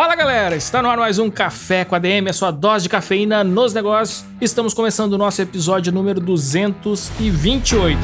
Fala galera, está no ar mais um Café com ADM, a sua dose de cafeína nos negócios. Estamos começando o nosso episódio número 228.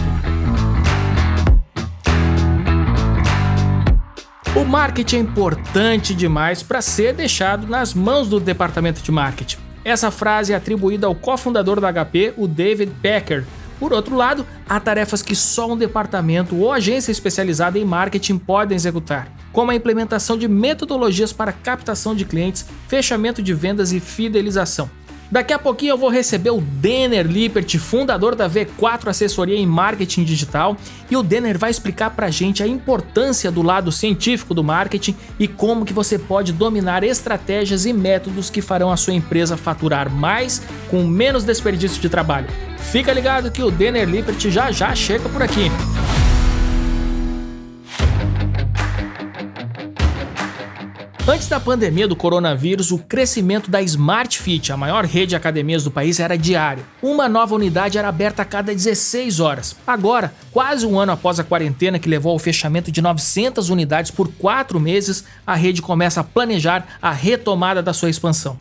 O marketing é importante demais para ser deixado nas mãos do departamento de marketing. Essa frase é atribuída ao cofundador da HP, o David Packer. Por outro lado, há tarefas que só um departamento ou agência especializada em marketing podem executar, como a implementação de metodologias para captação de clientes, fechamento de vendas e fidelização. Daqui a pouquinho eu vou receber o Denner Lippert, fundador da V4 Assessoria em Marketing Digital, e o Denner vai explicar pra gente a importância do lado científico do marketing e como que você pode dominar estratégias e métodos que farão a sua empresa faturar mais com menos desperdício de trabalho. Fica ligado que o Denner Lippert já já chega por aqui. Antes da pandemia do coronavírus, o crescimento da Smart Fit, a maior rede de academias do país, era diário. Uma nova unidade era aberta a cada 16 horas. Agora, quase um ano após a quarentena que levou ao fechamento de 900 unidades por quatro meses, a rede começa a planejar a retomada da sua expansão.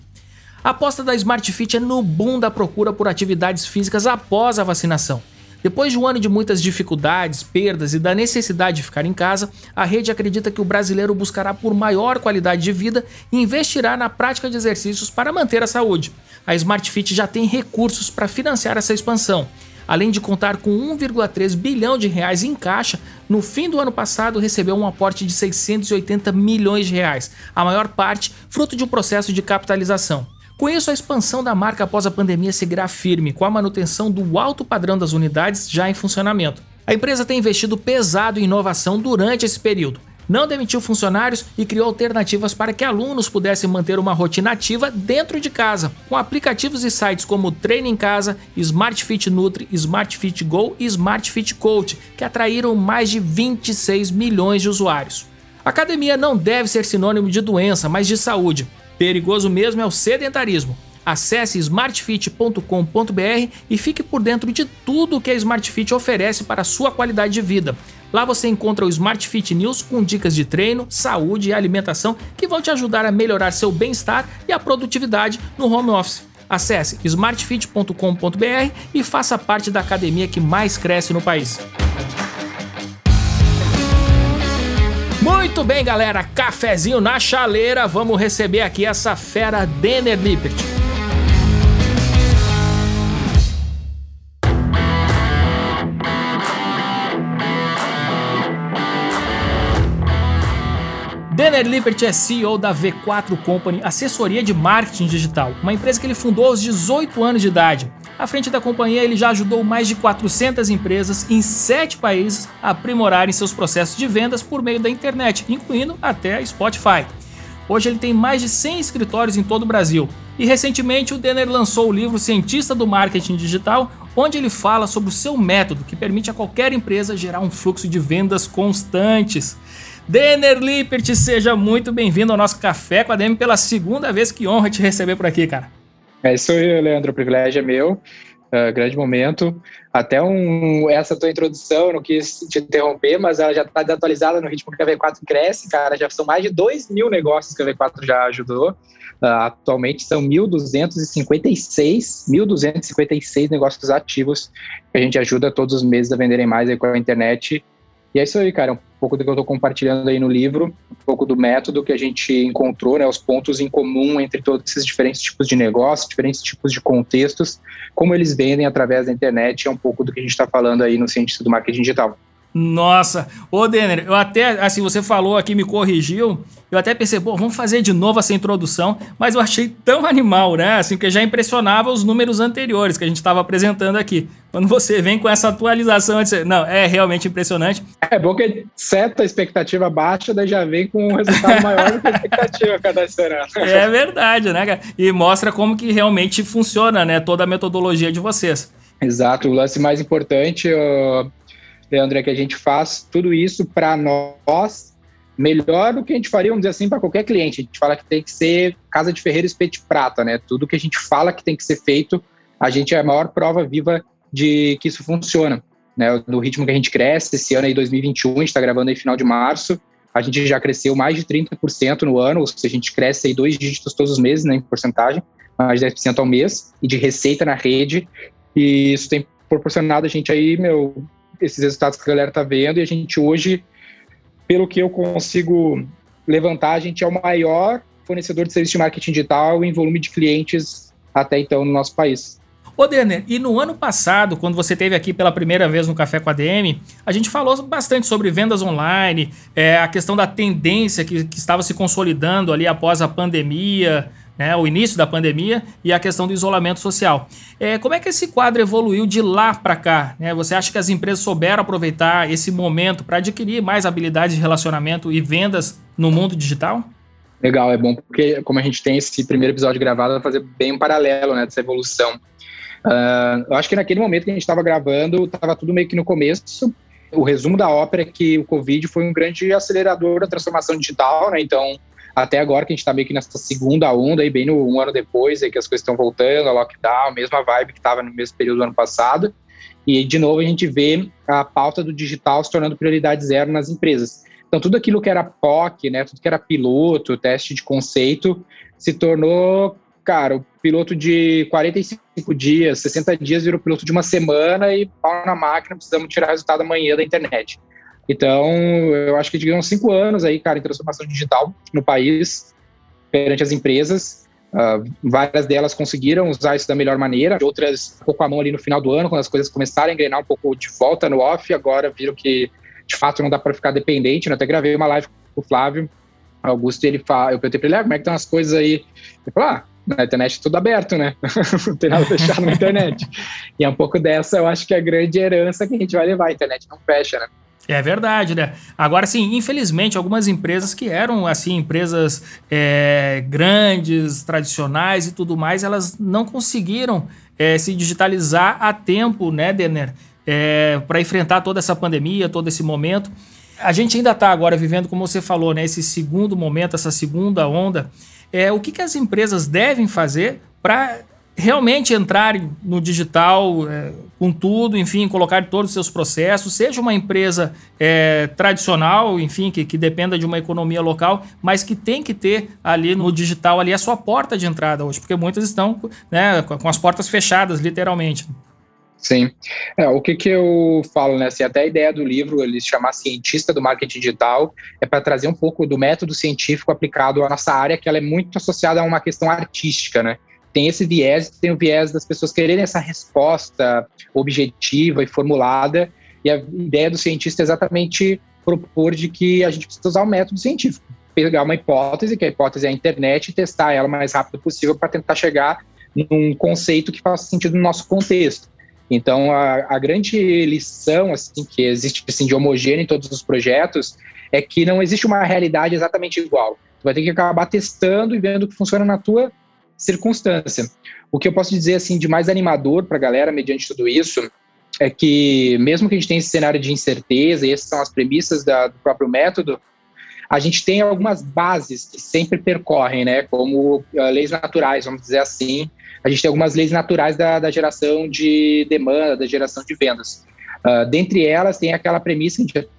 A aposta da Smart Fit é no boom da procura por atividades físicas após a vacinação. Depois de um ano de muitas dificuldades, perdas e da necessidade de ficar em casa, a rede acredita que o brasileiro buscará por maior qualidade de vida e investirá na prática de exercícios para manter a saúde. A Smart Fit já tem recursos para financiar essa expansão. Além de contar com 1,3 bilhão de reais em caixa, no fim do ano passado recebeu um aporte de 680 milhões de reais, a maior parte fruto de um processo de capitalização. Com isso, a expansão da marca após a pandemia seguirá firme, com a manutenção do alto padrão das unidades já em funcionamento. A empresa tem investido pesado em inovação durante esse período. Não demitiu funcionários e criou alternativas para que alunos pudessem manter uma rotina ativa dentro de casa, com aplicativos e sites como Treino em Casa, Smart Fit Nutri, Smart Fit Go e Smart Fit Coach, que atraíram mais de 26 milhões de usuários. Academia não deve ser sinônimo de doença, mas de saúde. Perigoso mesmo é o sedentarismo. Acesse smartfit.com.br e fique por dentro de tudo o que a Smartfit oferece para a sua qualidade de vida. Lá você encontra o Smartfit News com dicas de treino, saúde e alimentação que vão te ajudar a melhorar seu bem-estar e a produtividade no home office. Acesse smartfit.com.br e faça parte da academia que mais cresce no país. Muito bem, galera, cafezinho na chaleira, vamos receber aqui essa fera Denner Lippert. Denner Lippert é CEO da V4 Company, assessoria de marketing digital, uma empresa que ele fundou aos 18 anos de idade. À frente da companhia, ele já ajudou mais de 400 empresas em 7 países a aprimorarem seus processos de vendas por meio da internet, incluindo até a Spotify. Hoje ele tem mais de 100 escritórios em todo o Brasil. E recentemente o Denner lançou o livro Cientista do Marketing Digital, onde ele fala sobre o seu método que permite a qualquer empresa gerar um fluxo de vendas constantes. Denner Lippert, seja muito bem-vindo ao nosso Café com a DM pela segunda vez. Que honra te receber por aqui, cara. É isso aí, Leandro. O privilégio é meu. Uh, grande momento. Até um, essa tua introdução, não quis te interromper, mas ela já está desatualizada no ritmo que a V4 cresce, cara. Já são mais de 2 mil negócios que a V4 já ajudou. Uh, atualmente são 1.256, 1.256 negócios ativos que a gente ajuda todos os meses a venderem mais com a internet e é isso aí, cara, um pouco do que eu estou compartilhando aí no livro, um pouco do método que a gente encontrou, né, os pontos em comum entre todos esses diferentes tipos de negócios, diferentes tipos de contextos, como eles vendem através da internet, é um pouco do que a gente está falando aí no Cientista do Marketing Digital. Nossa, ô Denner, eu até, assim, você falou aqui, me corrigiu, eu até pensei, pô, vamos fazer de novo essa introdução, mas eu achei tão animal, né? Assim, que já impressionava os números anteriores que a gente estava apresentando aqui. Quando você vem com essa atualização, não, é realmente impressionante. É bom que seta a expectativa baixa, daí já vem com um resultado maior do que a expectativa cadastrada. É verdade, né, cara? E mostra como que realmente funciona, né, toda a metodologia de vocês. Exato, o lance mais importante, Leandro, é que a gente faz tudo isso para nós melhor do que a gente faria, vamos dizer assim, para qualquer cliente. A gente fala que tem que ser casa de ferreiro espeto de prata, né? Tudo que a gente fala que tem que ser feito, a gente é a maior prova viva de que isso funciona. Né? No ritmo que a gente cresce, esse ano aí 2021, a gente está gravando aí final de março, a gente já cresceu mais de 30% no ano, ou seja, a gente cresce aí dois dígitos todos os meses, né, em porcentagem, mais de 10% ao mês, e de receita na rede, e isso tem proporcionado a gente aí, meu, esses resultados que a galera tá vendo, e a gente hoje, pelo que eu consigo levantar, a gente é o maior fornecedor de serviço de marketing digital em volume de clientes até então no nosso país. Ô, Denner, e no ano passado, quando você esteve aqui pela primeira vez no Café com a DM, a gente falou bastante sobre vendas online, é, a questão da tendência que, que estava se consolidando ali após a pandemia, né, o início da pandemia e a questão do isolamento social. É, como é que esse quadro evoluiu de lá para cá? Né? Você acha que as empresas souberam aproveitar esse momento para adquirir mais habilidades de relacionamento e vendas no mundo digital? Legal, é bom porque como a gente tem esse primeiro episódio gravado, vai fazer bem um paralelo né, dessa evolução. Uh, eu acho que naquele momento que a gente estava gravando, estava tudo meio que no começo. O resumo da ópera é que o Covid foi um grande acelerador da transformação digital, né? Então, até agora que a gente está meio que nessa segunda onda, aí, bem no um ano depois, aí que as coisas estão voltando, a lockdown, mesma vibe que estava no mesmo período do ano passado. E, de novo, a gente vê a pauta do digital se tornando prioridade zero nas empresas. Então, tudo aquilo que era POC, né, tudo que era piloto, teste de conceito, se tornou cara, o piloto de 45 dias, 60 dias virou piloto de uma semana e pau na máquina, precisamos tirar resultado amanhã da internet. Então, eu acho que digamos cinco anos aí, cara, em transformação digital no país, perante as empresas. Uh, várias delas conseguiram usar isso da melhor maneira, outras um pouco a mão ali no final do ano, quando as coisas começaram a engrenar um pouco de volta no off, agora viram que de fato não dá para ficar dependente. Né? Até gravei uma live com o Flávio Augusto, ele fala, eu perguntei para ele, ah, como é que estão as coisas aí? Ele falou, ah, na internet é tudo aberto, né? não tem nada fechado na internet. E é um pouco dessa, eu acho que é a grande herança que a gente vai levar. A internet não fecha, né? É verdade, né? Agora, sim, infelizmente, algumas empresas que eram, assim, empresas é, grandes, tradicionais e tudo mais, elas não conseguiram é, se digitalizar a tempo, né, Denner? É, para enfrentar toda essa pandemia, todo esse momento. A gente ainda está agora vivendo, como você falou, né, esse segundo momento, essa segunda onda é, o que, que as empresas devem fazer para realmente entrarem no digital é, com tudo, enfim, colocar todos os seus processos, seja uma empresa é, tradicional, enfim, que, que dependa de uma economia local, mas que tem que ter ali no digital ali a sua porta de entrada hoje, porque muitas estão né, com as portas fechadas, literalmente. Sim. É, o que, que eu falo, né? Assim, até a ideia do livro, ele se chamar Cientista do Marketing Digital, é para trazer um pouco do método científico aplicado à nossa área, que ela é muito associada a uma questão artística, né? Tem esse viés, tem o viés das pessoas quererem essa resposta objetiva e formulada, e a ideia do cientista é exatamente propor de que a gente precisa usar o método científico. Pegar uma hipótese, que a hipótese é a internet, e testar ela o mais rápido possível para tentar chegar num conceito que faça sentido no nosso contexto. Então, a, a, grande lição assim que existe assim, de homogêneo em todos os projetos é que não existe uma realidade exatamente igual. Tu vai ter que acabar testando e vendo o que funciona na tua circunstância. O que eu posso dizer assim de mais animador para a galera mediante tudo isso é que mesmo que a gente tenha esse cenário de incerteza e essas são as premissas da, do próprio método, a gente tem algumas bases que sempre percorrem, né, como uh, leis naturais, vamos dizer assim, a gente tem algumas leis naturais da, da geração de demanda, da geração de vendas. Uh, dentre elas, tem aquela premissa que a gente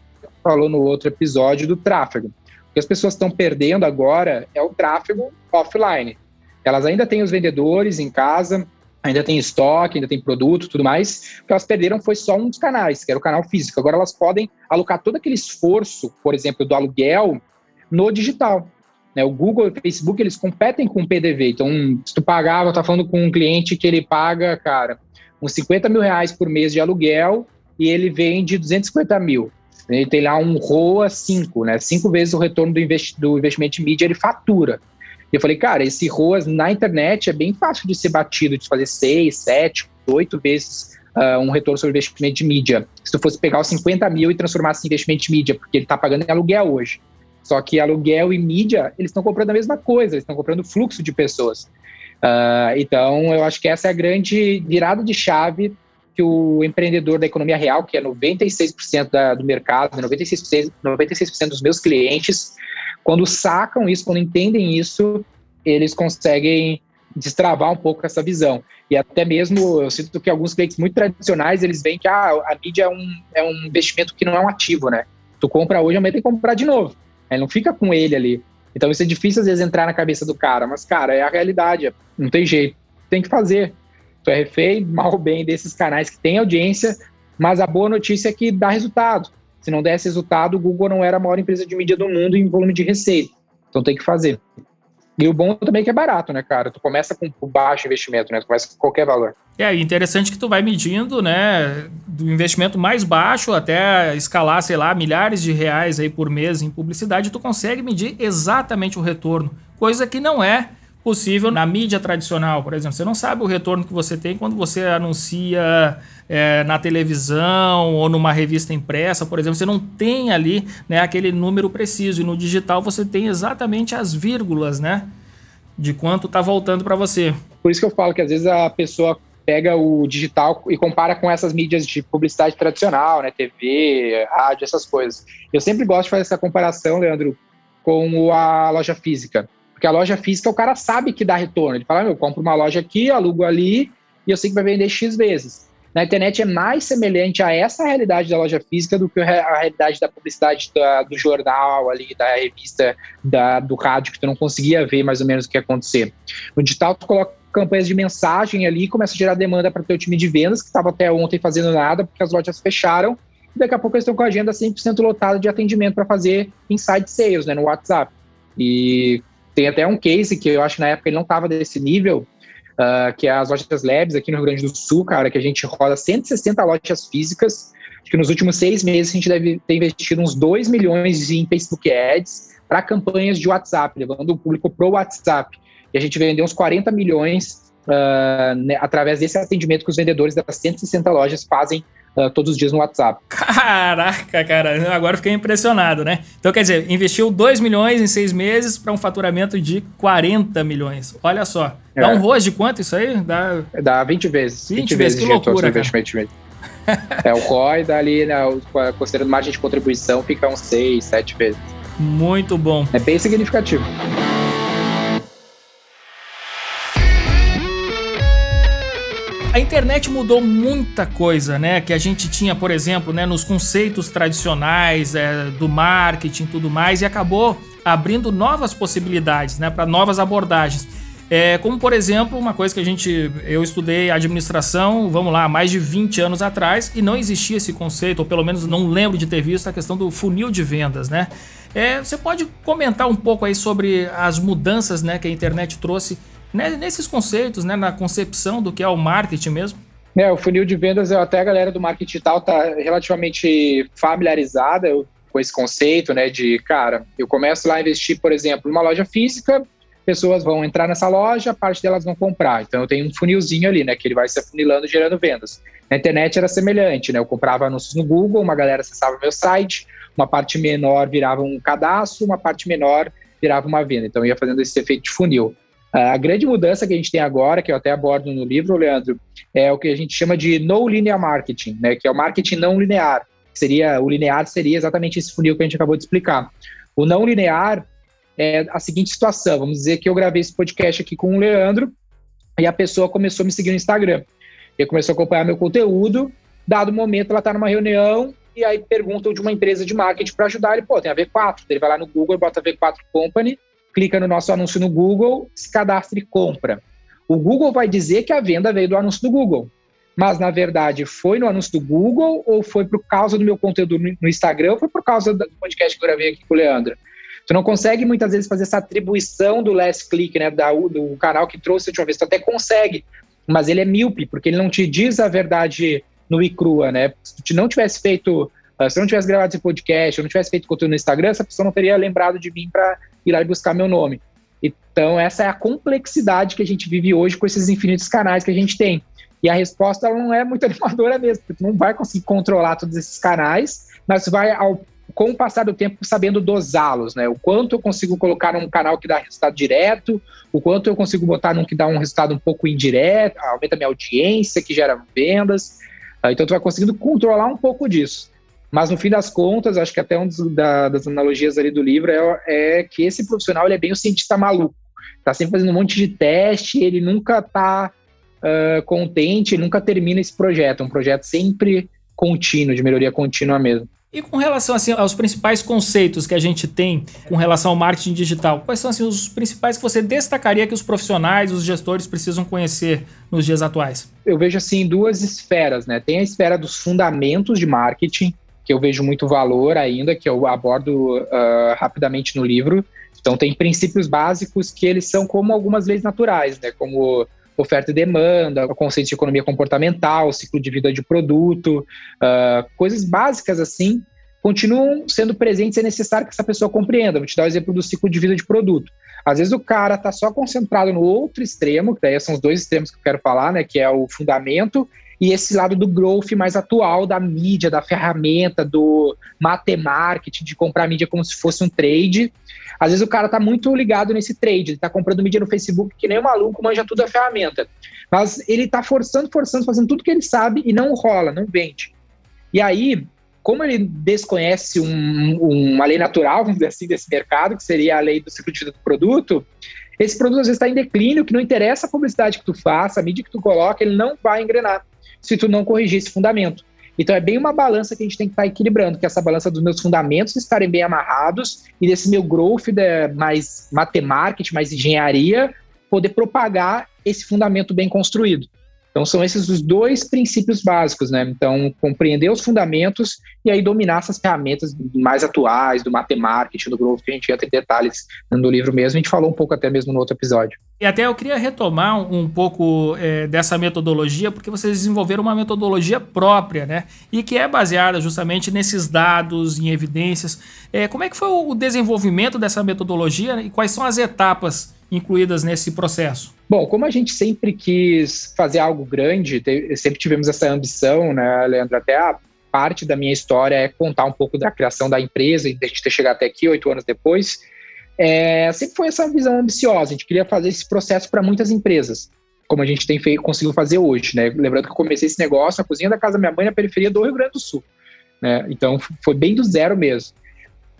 falou no outro episódio do tráfego. O que as pessoas estão perdendo agora é o tráfego offline. Elas ainda têm os vendedores em casa, ainda tem estoque, ainda tem produto, tudo mais. O que elas perderam foi só um dos canais, que era o canal físico. Agora elas podem alocar todo aquele esforço, por exemplo, do aluguel no digital. Né? O Google e o Facebook, eles competem com o PDV. Então, se tu pagava, tá falando com um cliente que ele paga, cara, uns 50 mil reais por mês de aluguel e ele vende 250 mil. Ele tem lá um ROA 5, né? Cinco vezes o retorno do, investi do investimento em mídia, ele fatura. E eu falei, cara, esse ROAS na internet é bem fácil de ser batido, de fazer 6, 7, 8 vezes uh, um retorno sobre investimento de mídia. Se tu fosse pegar os 50 mil e transformar em investimento de mídia, porque ele está pagando em aluguel hoje. Só que aluguel e mídia, eles estão comprando a mesma coisa, eles estão comprando fluxo de pessoas. Uh, então, eu acho que essa é a grande virada de chave que o empreendedor da economia real, que é 96% da, do mercado, 96%, 96% dos meus clientes, quando sacam isso, quando entendem isso, eles conseguem destravar um pouco essa visão. E até mesmo, eu sinto que alguns clientes muito tradicionais, eles veem que ah, a mídia é um, é um investimento que não é um ativo, né? Tu compra hoje, amanhã tem que comprar de novo. Ele não fica com ele ali. Então isso é difícil às vezes entrar na cabeça do cara, mas cara, é a realidade, não tem jeito. Tem que fazer. Tu é refém, mal ou bem, desses canais que têm audiência, mas a boa notícia é que dá resultado. Se não desse resultado, o Google não era a maior empresa de mídia do mundo em volume de receita. Então tem que fazer. E o bom também é que é barato, né, cara? Tu começa com baixo investimento, né? Tu começa com qualquer valor. É interessante que tu vai medindo, né, do investimento mais baixo até escalar, sei lá, milhares de reais aí por mês em publicidade, tu consegue medir exatamente o retorno, coisa que não é possível na mídia tradicional, por exemplo. Você não sabe o retorno que você tem quando você anuncia é, na televisão ou numa revista impressa, por exemplo. Você não tem ali né, aquele número preciso. E no digital você tem exatamente as vírgulas, né? De quanto está voltando para você. Por isso que eu falo que às vezes a pessoa pega o digital e compara com essas mídias de publicidade tradicional, né? TV, rádio, essas coisas. Eu sempre gosto de fazer essa comparação, Leandro, com a loja física. Porque a loja física o cara sabe que dá retorno. Ele fala, eu compro uma loja aqui, alugo ali e eu sei que vai vender X vezes. Na internet é mais semelhante a essa realidade da loja física do que a realidade da publicidade da, do jornal ali, da revista, da, do rádio, que tu não conseguia ver mais ou menos o que ia acontecer. No digital, tu coloca campanhas de mensagem ali começa a gerar demanda para o teu time de vendas, que estava até ontem fazendo nada, porque as lojas fecharam, e daqui a pouco eles estão com a agenda 100% lotada de atendimento para fazer inside sales né, no WhatsApp. E tem até um case que eu acho que na época ele não estava desse nível, uh, que é as lojas Labs aqui no Rio Grande do Sul, cara, que a gente roda 160 lojas físicas. Que nos últimos seis meses a gente deve ter investido uns 2 milhões em Facebook Ads para campanhas de WhatsApp, levando o público para o WhatsApp. E a gente vendeu uns 40 milhões uh, né, através desse atendimento que os vendedores das 160 lojas fazem uh, todos os dias no WhatsApp. Caraca, cara, agora fiquei impressionado, né? Então, quer dizer, investiu 2 milhões em seis meses para um faturamento de 40 milhões. Olha só. É. Dá um ROAS de quanto isso aí? Dá, Dá 20 vezes. 20, 20 vezes, que loucura, é, o ROI dali, né, considerando margem de contribuição, fica uns 6, 7 vezes. Muito bom. É bem significativo. A internet mudou muita coisa, né? Que a gente tinha, por exemplo, né, nos conceitos tradicionais é, do marketing e tudo mais, e acabou abrindo novas possibilidades, né, para novas abordagens. É, como, por exemplo, uma coisa que a gente. Eu estudei administração, vamos lá, mais de 20 anos atrás, e não existia esse conceito, ou pelo menos não lembro de ter visto a questão do funil de vendas, né? É, você pode comentar um pouco aí sobre as mudanças né, que a internet trouxe nesses conceitos, né, na concepção do que é o marketing mesmo? É, o funil de vendas, até a galera do marketing digital está relativamente familiarizada com esse conceito, né, de, cara, eu começo lá a investir, por exemplo, numa loja física, pessoas vão entrar nessa loja, parte delas vão comprar. Então eu tenho um funilzinho ali, né, que ele vai se afunilando, gerando vendas. Na internet era semelhante, né, eu comprava anúncios no Google, uma galera acessava meu site, uma parte menor virava um cadastro, uma parte menor virava uma venda. Então ia fazendo esse efeito de funil. A grande mudança que a gente tem agora, que eu até abordo no livro, Leandro, é o que a gente chama de no linear marketing, né, que é o marketing não linear. Seria o linear seria exatamente esse funil que a gente acabou de explicar. O não linear é a seguinte situação, vamos dizer que eu gravei esse podcast aqui com o Leandro e a pessoa começou a me seguir no Instagram. E começou a acompanhar meu conteúdo, dado momento ela está numa reunião e aí perguntam de uma empresa de marketing para ajudar ele, pô, tem a V4, ele vai lá no Google e bota V4 Company clica no nosso anúncio no Google, se cadastra e compra. O Google vai dizer que a venda veio do anúncio do Google. Mas, na verdade, foi no anúncio do Google ou foi por causa do meu conteúdo no Instagram ou foi por causa do podcast que eu gravei aqui com o Leandro? Tu não consegue muitas vezes fazer essa atribuição do last click, né, da, do canal que trouxe a última vez. Tu até consegue, mas ele é míope, porque ele não te diz a verdade no e crua, né? Se tu não tivesse feito, uh, se eu não tivesse gravado esse podcast, eu não tivesse feito conteúdo no Instagram, essa pessoa não teria lembrado de mim para ir lá e buscar meu nome. Então, essa é a complexidade que a gente vive hoje com esses infinitos canais que a gente tem. E a resposta não é muito animadora mesmo, porque tu não vai conseguir controlar todos esses canais, mas vai, ao, com o passar do tempo, sabendo dosá-los, né? O quanto eu consigo colocar num canal que dá resultado direto, o quanto eu consigo botar num que dá um resultado um pouco indireto, aumenta minha audiência, que gera vendas. Tá? Então, tu vai conseguindo controlar um pouco disso. Mas no fim das contas, acho que até uma da, das analogias ali do livro é, é, que esse profissional ele é bem o cientista maluco. Tá sempre fazendo um monte de teste, ele nunca tá uh, contente, nunca termina esse projeto. É um projeto sempre contínuo, de melhoria contínua mesmo. E com relação assim, aos principais conceitos que a gente tem com relação ao marketing digital, quais são assim, os principais que você destacaria que os profissionais, os gestores precisam conhecer nos dias atuais? Eu vejo assim duas esferas, né? Tem a esfera dos fundamentos de marketing, que eu vejo muito valor ainda, que eu abordo uh, rapidamente no livro. Então tem princípios básicos que eles são como algumas leis naturais, né? Como oferta e demanda, o conceito de economia comportamental, ciclo de vida de produto, uh, coisas básicas assim, continuam sendo presentes é necessário que essa pessoa compreenda. Vou te dar o exemplo do ciclo de vida de produto. Às vezes o cara está só concentrado no outro extremo, que daí são os dois extremos que eu quero falar, né, que é o fundamento e esse lado do growth mais atual da mídia, da ferramenta, do marketing, de comprar mídia como se fosse um trade. Às vezes o cara tá muito ligado nesse trade, ele tá comprando mídia no Facebook que nem um maluco, manja tudo a ferramenta. Mas ele tá forçando, forçando, fazendo tudo que ele sabe e não rola, não vende. E aí, como ele desconhece um, uma lei natural, vamos dizer assim, desse mercado, que seria a lei do ciclo de vida do produto, esse produto às vezes está em declínio, que não interessa a publicidade que tu faça, a mídia que tu coloca, ele não vai engrenar se tu não corrigir esse fundamento. Então é bem uma balança que a gente tem que estar tá equilibrando, que é essa balança dos meus fundamentos estarem bem amarrados e desse meu growth mais matemática, mais engenharia, poder propagar esse fundamento bem construído. Então são esses os dois princípios básicos, né? Então compreender os fundamentos e aí dominar essas ferramentas mais atuais do matemática, do growth que a gente ia ter detalhes no livro mesmo. A gente falou um pouco até mesmo no outro episódio. E até eu queria retomar um pouco é, dessa metodologia, porque vocês desenvolveram uma metodologia própria, né? E que é baseada justamente nesses dados, em evidências. É, como é que foi o desenvolvimento dessa metodologia e quais são as etapas incluídas nesse processo? Bom, como a gente sempre quis fazer algo grande, sempre tivemos essa ambição, né, Leandro? Até a parte da minha história é contar um pouco da criação da empresa e de a gente ter chegado até aqui oito anos depois. É, sempre foi essa visão ambiciosa. A gente queria fazer esse processo para muitas empresas, como a gente tem feito, conseguiu fazer hoje, né? Lembrando que eu comecei esse negócio na cozinha da casa da minha mãe na periferia do Rio Grande do Sul, né? Então foi bem do zero mesmo.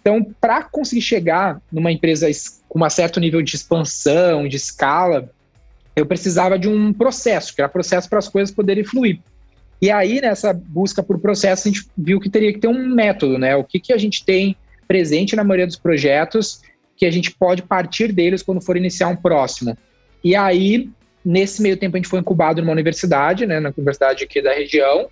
Então, para conseguir chegar numa empresa com um certo nível de expansão, de escala, eu precisava de um processo, que era processo para as coisas poderem fluir. E aí, nessa busca por processo, a gente viu que teria que ter um método, né? O que, que a gente tem presente na maioria dos projetos que a gente pode partir deles quando for iniciar um próximo. E aí, nesse meio tempo, a gente foi incubado numa universidade, né? Na universidade aqui da região,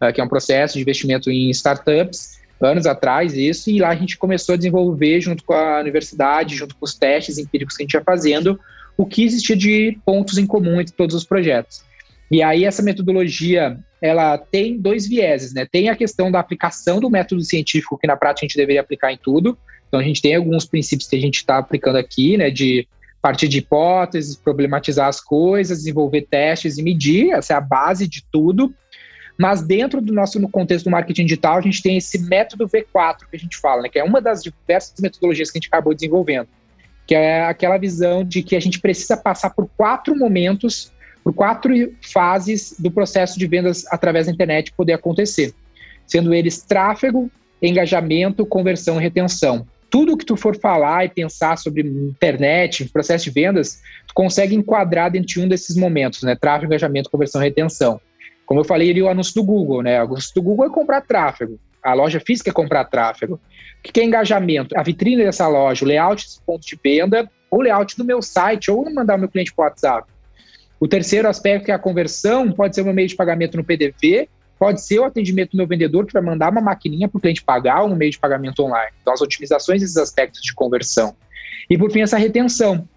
uh, que é um processo de investimento em startups, anos atrás isso, e lá a gente começou a desenvolver, junto com a universidade, junto com os testes empíricos que a gente ia fazendo, o que existia de pontos em comum entre todos os projetos. E aí essa metodologia, ela tem dois vieses, né? Tem a questão da aplicação do método científico, que na prática a gente deveria aplicar em tudo. Então a gente tem alguns princípios que a gente está aplicando aqui, né? De partir de hipóteses, problematizar as coisas, desenvolver testes e medir, essa é a base de tudo. Mas dentro do nosso no contexto do marketing digital, a gente tem esse método V4 que a gente fala, né? Que é uma das diversas metodologias que a gente acabou desenvolvendo que é aquela visão de que a gente precisa passar por quatro momentos, por quatro fases do processo de vendas através da internet poder acontecer, sendo eles tráfego, engajamento, conversão e retenção. Tudo que tu for falar e pensar sobre internet, processo de vendas, tu consegue enquadrar dentro de um desses momentos, né? Tráfego, engajamento, conversão e retenção. Como eu falei, é o anúncio do Google, né? O anúncio do Google é comprar tráfego. A loja física é comprar tráfego. O que é engajamento? A vitrine dessa loja, o layout desse ponto de venda, ou o layout do meu site, ou mandar o meu cliente para WhatsApp. O terceiro aspecto é a conversão, pode ser o meu meio de pagamento no PDV, pode ser o atendimento do meu vendedor, que vai mandar uma maquininha para o cliente pagar ou no meio de pagamento online. Então, as otimizações desses aspectos de conversão. E, por fim, essa retenção.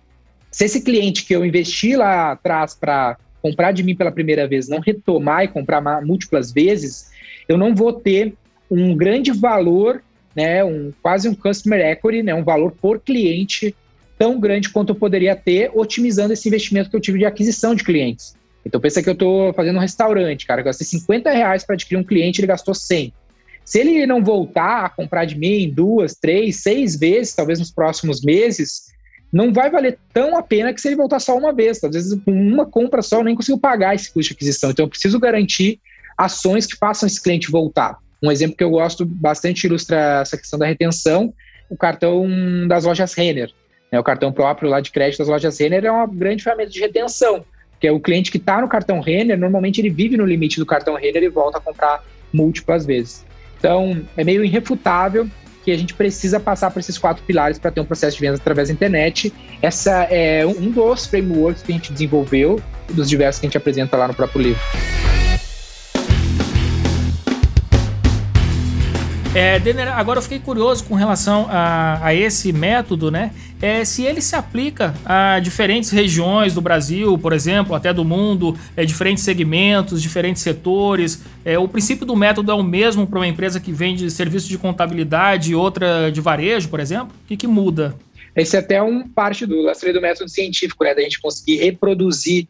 Se esse cliente que eu investi lá atrás para comprar de mim pela primeira vez não retomar e comprar múltiplas vezes, eu não vou ter um grande valor, né, um, quase um customer equity, né, um valor por cliente tão grande quanto eu poderia ter otimizando esse investimento que eu tive de aquisição de clientes. Então pensa que eu estou fazendo um restaurante, cara, eu gastei 50 reais para adquirir um cliente, ele gastou 100. Se ele não voltar a comprar de mim duas, três, seis vezes, talvez nos próximos meses, não vai valer tão a pena que se ele voltar só uma vez. Às vezes, com uma compra só, eu nem consigo pagar esse custo de aquisição. Então, eu preciso garantir ações que façam esse cliente voltar. Um exemplo que eu gosto bastante ilustra essa questão da retenção, o cartão das lojas Renner. Né? O cartão próprio lá de crédito das lojas Renner é uma grande ferramenta de retenção, que é o cliente que está no cartão Renner, normalmente ele vive no limite do cartão Renner e volta a comprar múltiplas vezes. Então, é meio irrefutável que a gente precisa passar por esses quatro pilares para ter um processo de vendas através da internet. Essa é um dos frameworks que a gente desenvolveu, dos diversos que a gente apresenta lá no próprio livro. É, Denner, agora eu fiquei curioso com relação a, a esse método, né? É, se ele se aplica a diferentes regiões do Brasil, por exemplo, até do mundo, é, diferentes segmentos, diferentes setores. É, o princípio do método é o mesmo para uma empresa que vende serviço de contabilidade e outra de varejo, por exemplo? O que, que muda? Esse é até um parte do lastreio do método científico, né? Da gente conseguir reproduzir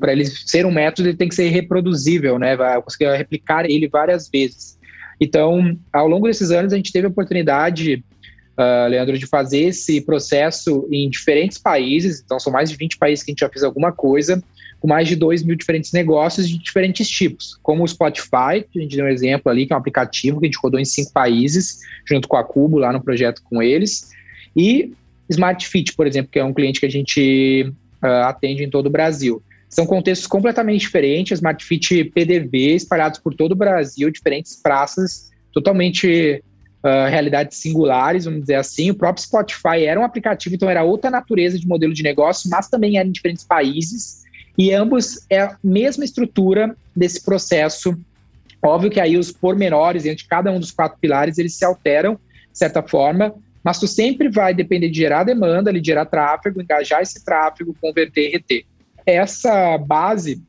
para ele ser um método, ele tem que ser reproduzível, né? Vai conseguir replicar ele várias vezes. Então, ao longo desses anos, a gente teve a oportunidade, uh, Leandro, de fazer esse processo em diferentes países. Então, são mais de 20 países que a gente já fez alguma coisa, com mais de 2 mil diferentes negócios de diferentes tipos, como o Spotify, que a gente deu um exemplo ali, que é um aplicativo que a gente rodou em cinco países, junto com a Cubo, lá no projeto com eles. E Smart Fit, por exemplo, que é um cliente que a gente uh, atende em todo o Brasil. São contextos completamente diferentes, Smart Fit PDV espalhados por todo o Brasil, diferentes praças, totalmente uh, realidades singulares, vamos dizer assim. O próprio Spotify era um aplicativo, então era outra natureza de modelo de negócio, mas também era em diferentes países. E ambos é a mesma estrutura desse processo. Óbvio que aí os pormenores entre cada um dos quatro pilares, eles se alteram, de certa forma, mas tu sempre vai depender de gerar demanda, de gerar tráfego, engajar esse tráfego, converter e reter essa base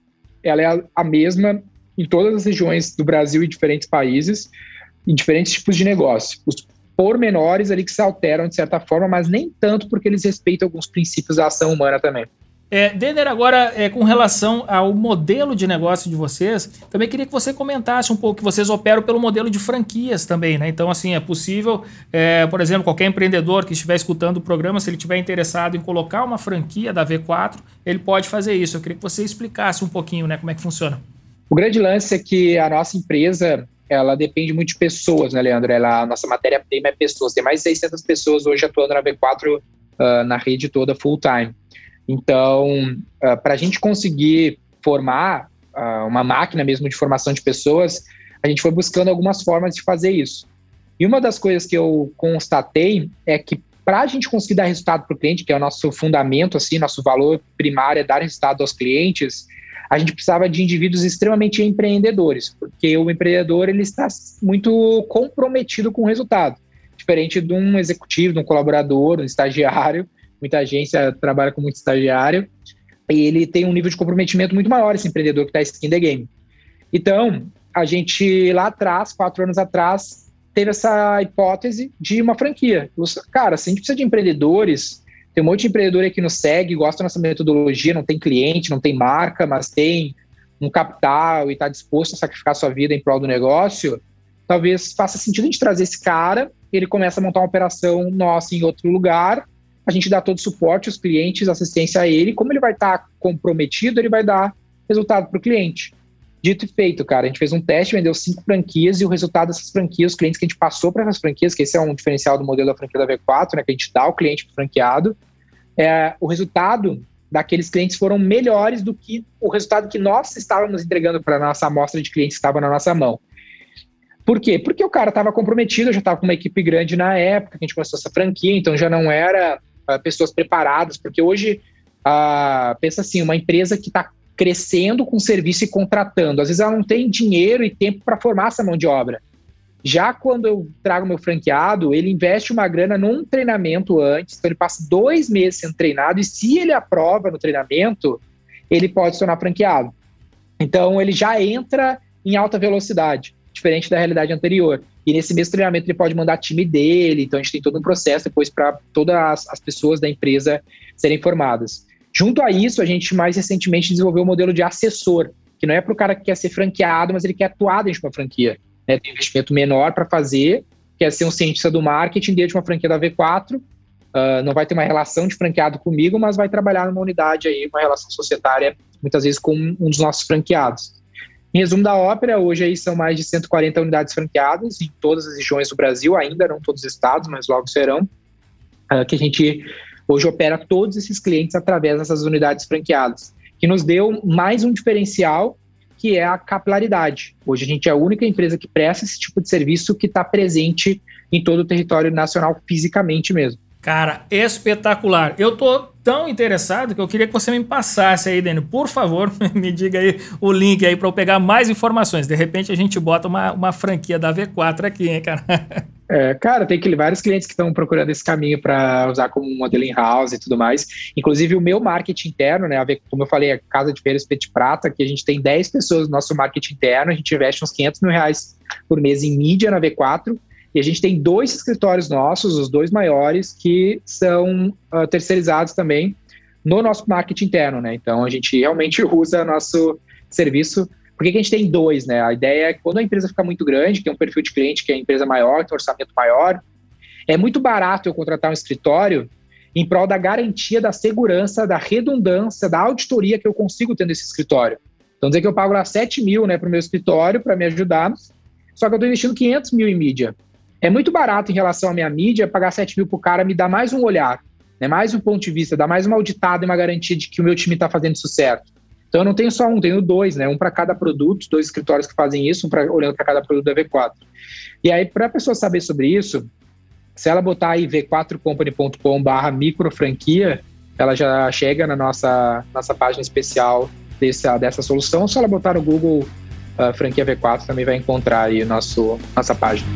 ela é a mesma em todas as regiões do Brasil e diferentes países, em diferentes tipos de negócio. Os pormenores ali que se alteram de certa forma, mas nem tanto porque eles respeitam alguns princípios da ação humana também. É, Denner, agora é, com relação ao modelo de negócio de vocês, também queria que você comentasse um pouco que vocês operam pelo modelo de franquias também, né? Então, assim, é possível, é, por exemplo, qualquer empreendedor que estiver escutando o programa, se ele estiver interessado em colocar uma franquia da V4, ele pode fazer isso. Eu queria que você explicasse um pouquinho, né, como é que funciona. O grande lance é que a nossa empresa, ela depende muito de pessoas, né, Leandro? Ela, a nossa matéria-prima é pessoas. Tem mais de 600 pessoas hoje atuando na V4 uh, ah, na rede toda full time. Então, uh, ah, para a gente conseguir formar uh, uma máquina mesmo de formação de pessoas, a gente foi buscando algumas formas de fazer isso. E uma das coisas que eu constatei é que para a gente conseguir dar resultado para o cliente, que é o nosso fundamento, assim, nosso valor primário é dar resultado aos clientes, a gente precisava de indivíduos extremamente empreendedores, porque o empreendedor ele está muito comprometido com o resultado, diferente de um executivo, de um colaborador, um estagiário, muita agência trabalha com muito estagiário, e ele tem um nível de comprometimento muito maior, esse empreendedor que está skin the game. Então, a gente lá atrás, quatro anos atrás, teve essa hipótese de uma franquia. Cara, se a gente precisa de empreendedores, tem um monte de empreendedor que nos segue, gosta da nossa metodologia, não tem cliente, não tem marca, mas tem um capital e está disposto a sacrificar sua vida em prol do negócio, talvez faça sentido a gente trazer esse cara, ele começa a montar uma operação nossa em outro lugar, a gente dá todo o suporte aos clientes, assistência a ele. Como ele vai estar tá comprometido, ele vai dar resultado para o cliente. Dito e feito, cara, a gente fez um teste, vendeu cinco franquias e o resultado dessas franquias, os clientes que a gente passou para essas franquias, que esse é um diferencial do modelo da franquia da V4, né, que a gente dá ao cliente franqueado, é, o resultado daqueles clientes foram melhores do que o resultado que nós estávamos entregando para a nossa amostra de clientes que estava na nossa mão. Por quê? Porque o cara estava comprometido, já estava com uma equipe grande na época que a gente começou essa franquia, então já não era uh, pessoas preparadas, porque hoje, uh, pensa assim, uma empresa que está crescendo com serviço e contratando, às vezes ela não tem dinheiro e tempo para formar essa mão de obra. Já quando eu trago meu franqueado, ele investe uma grana num treinamento antes, então ele passa dois meses sendo treinado, e se ele aprova no treinamento, ele pode se tornar franqueado. Então ele já entra em alta velocidade, diferente da realidade anterior. E nesse mesmo treinamento ele pode mandar time dele, então a gente tem todo um processo depois para todas as, as pessoas da empresa serem formadas. Junto a isso, a gente mais recentemente desenvolveu o um modelo de assessor, que não é para o cara que quer ser franqueado, mas ele quer atuar dentro de uma franquia. Né? Tem investimento menor para fazer, quer ser um cientista do marketing dentro de uma franquia da V4, uh, ah, não vai ter uma relação de franqueado comigo, mas vai trabalhar numa unidade aí, uma relação societária, muitas vezes com um dos nossos franqueados. Em resumo da ópera, hoje aí são mais de 140 unidades franqueadas em todas as regiões do Brasil, ainda não todos os estados, mas logo serão, uh, que a gente hoje opera todos esses clientes através dessas unidades franqueadas, que nos deu mais um diferencial que é a capilaridade. Hoje a gente é a única empresa que presta esse tipo de serviço que está presente em todo o território nacional fisicamente mesmo. Cara, espetacular. Eu tô tão interessado que eu queria que você me passasse aí, Dani. Por favor, me diga aí o link aí para eu pegar mais informações. De repente a gente bota uma, uma franquia da V4 aqui, hein, cara? É, cara, tem que, vários clientes que estão procurando esse caminho para usar como modelo in-house e tudo mais. Inclusive o meu marketing interno, né? Como eu falei, a Casa de Feiras Petit Prata, que a gente tem 10 pessoas no nosso marketing interno, a gente investe uns 500 mil reais por mês em mídia na V4 e a gente tem dois escritórios nossos, os dois maiores, que são uh, terceirizados também no nosso marketing interno, né? Então a gente realmente usa nosso serviço. Por que, que a gente tem dois, né? A ideia é que quando a empresa fica muito grande, tem um perfil de cliente que é a empresa maior, tem um orçamento maior, é muito barato eu contratar um escritório em prol da garantia da segurança, da redundância, da auditoria que eu consigo tendo esse escritório. Então, dizer que eu pago lá 7 mil né, para o meu escritório para me ajudar, só que eu estou investindo 500 mil em mídia. É muito barato em relação à minha mídia, pagar 7 mil para o cara me dá mais um olhar, né, mais um ponto de vista, dá mais uma auditada e uma garantia de que o meu time está fazendo isso certo. Então eu não tenho só um, tenho dois, né? Um para cada produto, dois escritórios que fazem isso, um pra, olhando para cada produto da V4. E aí, para a pessoa saber sobre isso, se ela botar aí v4company.com barra micro franquia, ela já chega na nossa, nossa página especial dessa, dessa solução. Se ela botar no Google uh, franquia V4, também vai encontrar aí nosso, nossa página.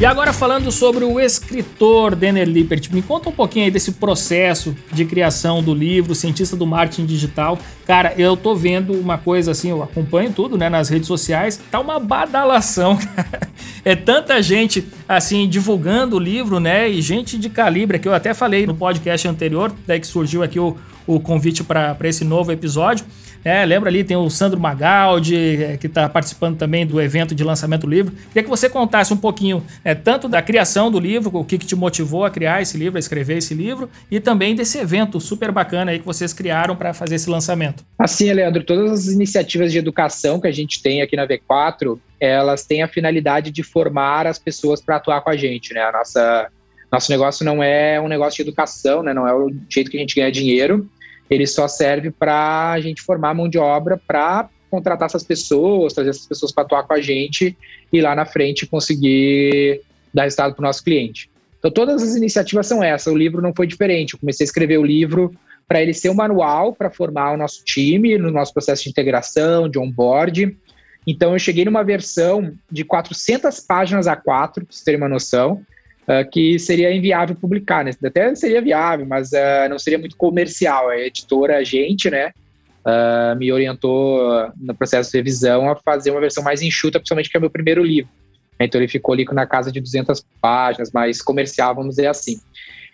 E agora falando sobre o escritor Denner Lippert, me conta um pouquinho aí desse processo de criação do livro, Cientista do Marketing Digital. Cara, eu tô vendo uma coisa assim, eu acompanho tudo, né, nas redes sociais, tá uma badalação. é tanta gente assim divulgando o livro, né, e gente de calibre, que eu até falei no podcast anterior, daí que surgiu aqui o, o convite para esse novo episódio. É, lembra ali, tem o Sandro Magaldi, é, que está participando também do evento de lançamento do livro. Queria que você contasse um pouquinho, é, tanto da criação do livro, o que, que te motivou a criar esse livro, a escrever esse livro, e também desse evento super bacana aí que vocês criaram para fazer esse lançamento. Assim, Leandro, todas as iniciativas de educação que a gente tem aqui na V4, elas têm a finalidade de formar as pessoas para atuar com a gente, né? A nossa nosso negócio não é um negócio de educação, né? Não é o jeito que a gente ganha dinheiro ele só serve para a gente formar mão de obra para contratar essas pessoas, trazer essas pessoas para atuar com a gente e lá na frente conseguir dar resultado para o nosso cliente. Então, todas as iniciativas são essas. O livro não foi diferente. Eu comecei a escrever o livro para ele ser um manual para formar o nosso time no nosso processo de integração, de onboard. Então, eu cheguei numa versão de 400 páginas A4, para vocês terem uma noção uh, que seria inviável publicar, né? Até seria viável, mas uh, não seria muito comercial. A editora, a gente, né, uh, me orientou no processo de revisão a fazer uma versão mais enxuta, principalmente que é meu primeiro livro. Então ele ficou ali na casa de 200 páginas, mais comercial, vamos dizer assim.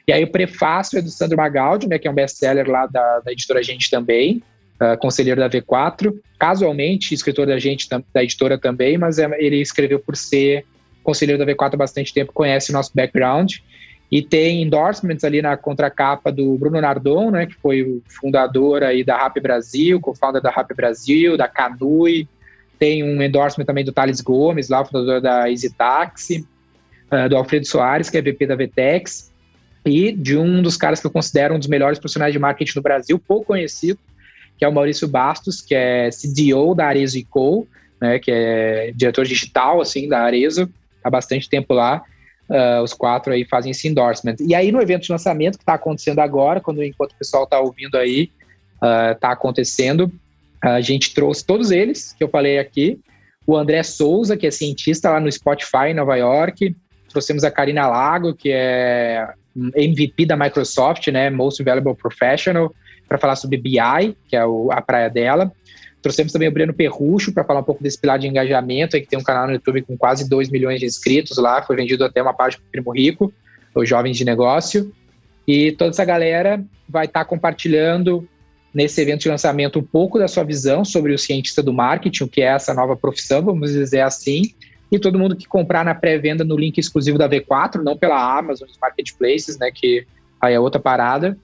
E aí o prefácio é do Sandro Magaldi, né, que é um best-seller lá da, da editora Gente também, uh, conselheiro da V4, casualmente escritor da Gente, da editora também, mas é, ele escreveu por ser conselheiro da V4 há bastante tempo, conhece o nosso background. E tem endorsements ali na contracapa do Bruno Nardon, né, que foi o fundador aí da Rap Brasil, co-founder da Rap Brasil, da Canui. Tem um endorsement também do Thales Gomes, lá, fundador da Easy Taxi, uh, do Alfredo Soares, que é VP da Vtex, e de um dos caras que eu considero um dos melhores profissionais de marketing do Brasil, pouco conhecido, que é o Maurício Bastos, que é CDO da Arezo Co., né, que é diretor digital assim da Arezo, há bastante tempo lá. Uh, os quatro aí fazem esse endorsement. E aí no evento de lançamento que está acontecendo agora, quando enquanto o pessoal está ouvindo aí, está uh, acontecendo, a gente trouxe todos eles que eu falei aqui. O André Souza, que é cientista lá no Spotify em Nova York. Trouxemos a Karina Lago, que é MVP da Microsoft, né, Most Valuable Professional, para falar sobre BI, que é o, a praia dela. Trouxemos também o Breno Perrucho para falar um pouco desse pilar de engajamento, aí, que tem um canal no YouTube com quase 2 milhões de inscritos lá, foi vendido até uma página para o Primo Rico, os jovens de negócio. E toda essa galera vai estar tá compartilhando nesse evento de lançamento um pouco da sua visão sobre o cientista do marketing, o que é essa nova profissão, vamos dizer assim. E todo mundo que comprar na pré-venda no link exclusivo da V4, não pela Amazon, os marketplaces, né, que aí é outra parada,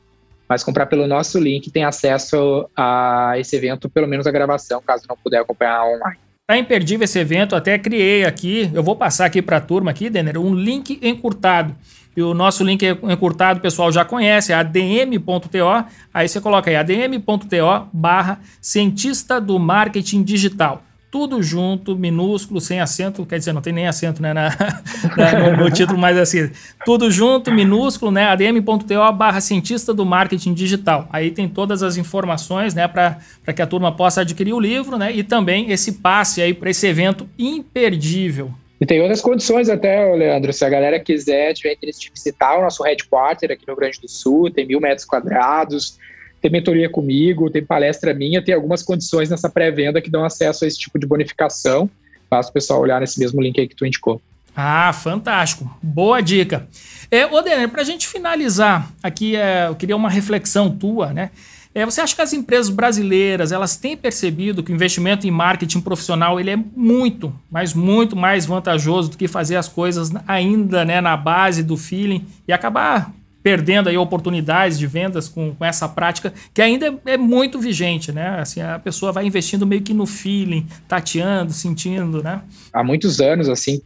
mas comprar pelo nosso link tem acesso a esse evento, pelo menos a gravação, caso não puder acompanhar online. Tá imperdível esse evento, até criei aqui, eu vou passar aqui para a turma aqui, Denner, um link encurtado. E o nosso link encurtado, o pessoal já conhece, é adm.to. Aí você coloca aí adm.to barra cientista do marketing digital tudo junto, minúsculo, sem acento, quer dizer, não tem nem acento né, na, na no, no, título, mas assim, tudo junto, minúsculo, né, adm.to barra cientista do marketing digital. Aí tem todas as informações, né, para que a turma possa adquirir o livro, né, e também esse passe aí para esse evento imperdível. E tem outras condições até, Leandro, se a galera quiser, tiver interesse de visitar o nosso headquarter aqui no Rio Grande do Sul, tem mil metros quadrados, tem mentoria comigo, tem palestra minha, tem algumas condições nessa pré-venda que dão acesso a esse tipo de bonificação. Basta o pessoal olhar nesse mesmo link aí que tu indicou. Ah, fantástico. Boa dica. É, Denner, para a gente finalizar aqui, é, eu queria uma reflexão tua, né? É, você acha que as empresas brasileiras elas têm percebido que o investimento em marketing profissional ele é muito, mas muito mais vantajoso do que fazer as coisas ainda né, na base do feeling e acabar perdendo aí oportunidades de vendas com, com essa prática que ainda é, é, muito vigente, né? Assim, a pessoa vai investindo meio que no feeling, tateando, sentindo, né? Há muitos anos, assim,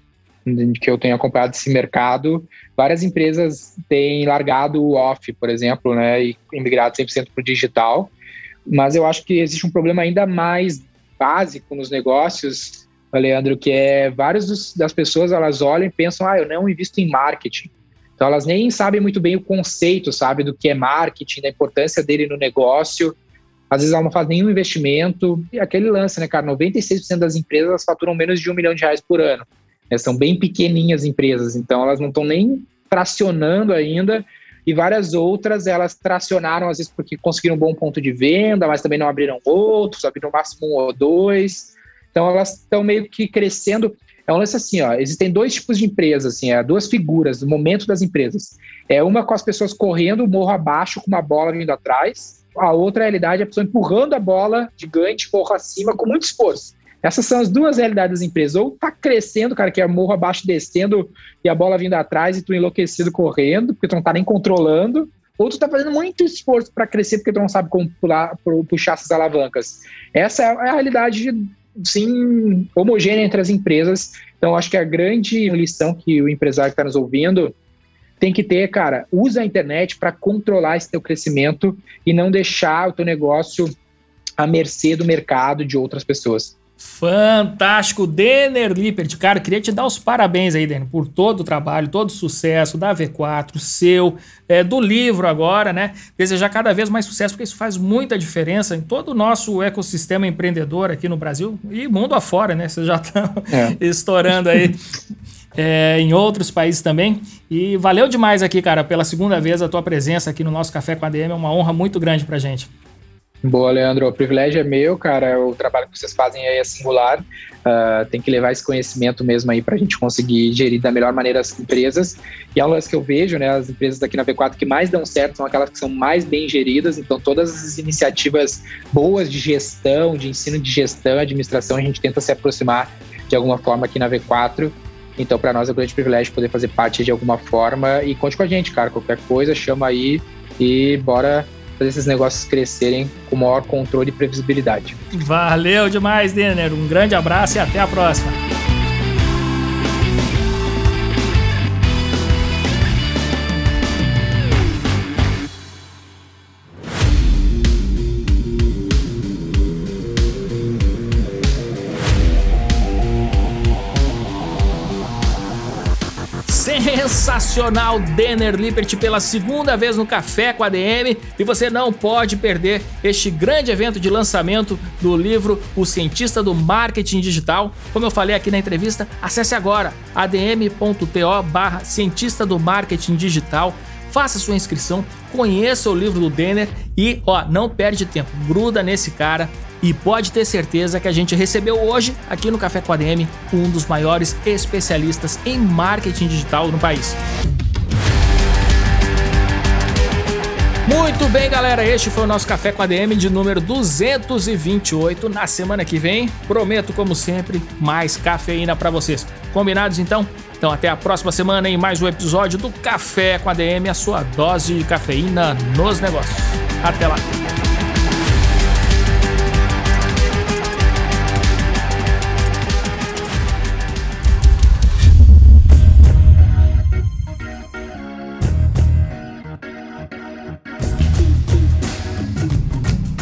que eu tenho acompanhado esse mercado, várias empresas têm largado o off, por exemplo, né, e migrado 100% para o digital, mas eu acho que existe um problema ainda mais básico nos negócios, Leandro, que é várias das pessoas elas olham e pensam, ah, eu não invisto em marketing. Então elas nem sabem muito bem o conceito, sabe, do que é marketing, da importância dele no negócio. Às vezes ela não faz nenhum investimento. E aquele lance, né, cara? 96% das empresas faturam menos de um milhão de reais por ano. Né, são bem pequeninhas empresas, então elas não estão nem tracionando ainda. E várias outras elas tracionaram, às vezes, porque conseguiram um bom ponto de venda, mas também não abriram outros, abriram no máximo um ou dois. Então elas estão meio que crescendo. É um lance assim, ó, existem dois tipos de empresas, assim, é, duas figuras do momento das empresas. É uma com as pessoas correndo morro abaixo com uma bola vindo atrás, a outra realidade é a pessoa empurrando a bola gigante morro acima com muito esforço. Essas são as duas realidades das empresas. Ou tá crescendo, cara, que é morro abaixo descendo e a bola vindo atrás e tu enlouquecido correndo, porque tu não tá nem controlando. Ou tu tá fazendo muito esforço para crescer porque tu não sabe como pular, puxar essas alavancas. Essa é a realidade sim homogênea entre as empresas. Então, acho que a grande lição que o empresário que está nos ouvindo tem que ter, cara, usa a internet para controlar esse teu crescimento e não deixar o teu negócio à mercê do mercado de outras pessoas. Fantástico, Denner Lippert. Cara, queria te dar os parabéns aí, Denner, por todo o trabalho, todo o sucesso da V4, seu, é, do livro agora, né? Desejar cada vez mais sucesso, porque isso faz muita diferença em todo o nosso ecossistema empreendedor aqui no Brasil e mundo afora, né? Vocês já estão é. estourando aí. É, em outros países também. E valeu demais aqui, cara, pela segunda vez a tua presença aqui no nosso Café com a DM. É uma honra muito grande pra gente. Boa, Leandro. O privilégio é meu, cara. O trabalho que vocês fazem aí é singular. Uh, tem que levar esse conhecimento mesmo aí para a gente conseguir gerir da melhor maneira as empresas. E lance que eu vejo, né? As empresas aqui na V4 que mais dão certo são aquelas que são mais bem geridas. Então, todas as iniciativas boas de gestão, de ensino de gestão, administração, a gente tenta se aproximar de alguma forma aqui na V4. Então, para nós é um grande privilégio poder fazer parte de alguma forma. E conte com a gente, cara. Qualquer coisa, chama aí e bora fazer esses negócios crescerem com maior controle e previsibilidade. Valeu demais, Denner. Um grande abraço e até a próxima. Sensacional Denner Lippert pela segunda vez no Café com a DM e você não pode perder este grande evento de lançamento do livro O Cientista do Marketing Digital. Como eu falei aqui na entrevista, acesse agora adm.to barra Cientista do Marketing Digital. Faça sua inscrição, conheça o livro do Denner e, ó, não perde tempo, gruda nesse cara e pode ter certeza que a gente recebeu hoje aqui no Café com a DM um dos maiores especialistas em marketing digital no país. Muito bem, galera. Este foi o nosso Café com a DM de número 228. Na semana que vem, prometo, como sempre, mais cafeína para vocês. Combinados então? Então, até a próxima semana em mais um episódio do Café com a DM, a sua dose de cafeína nos negócios. Até lá.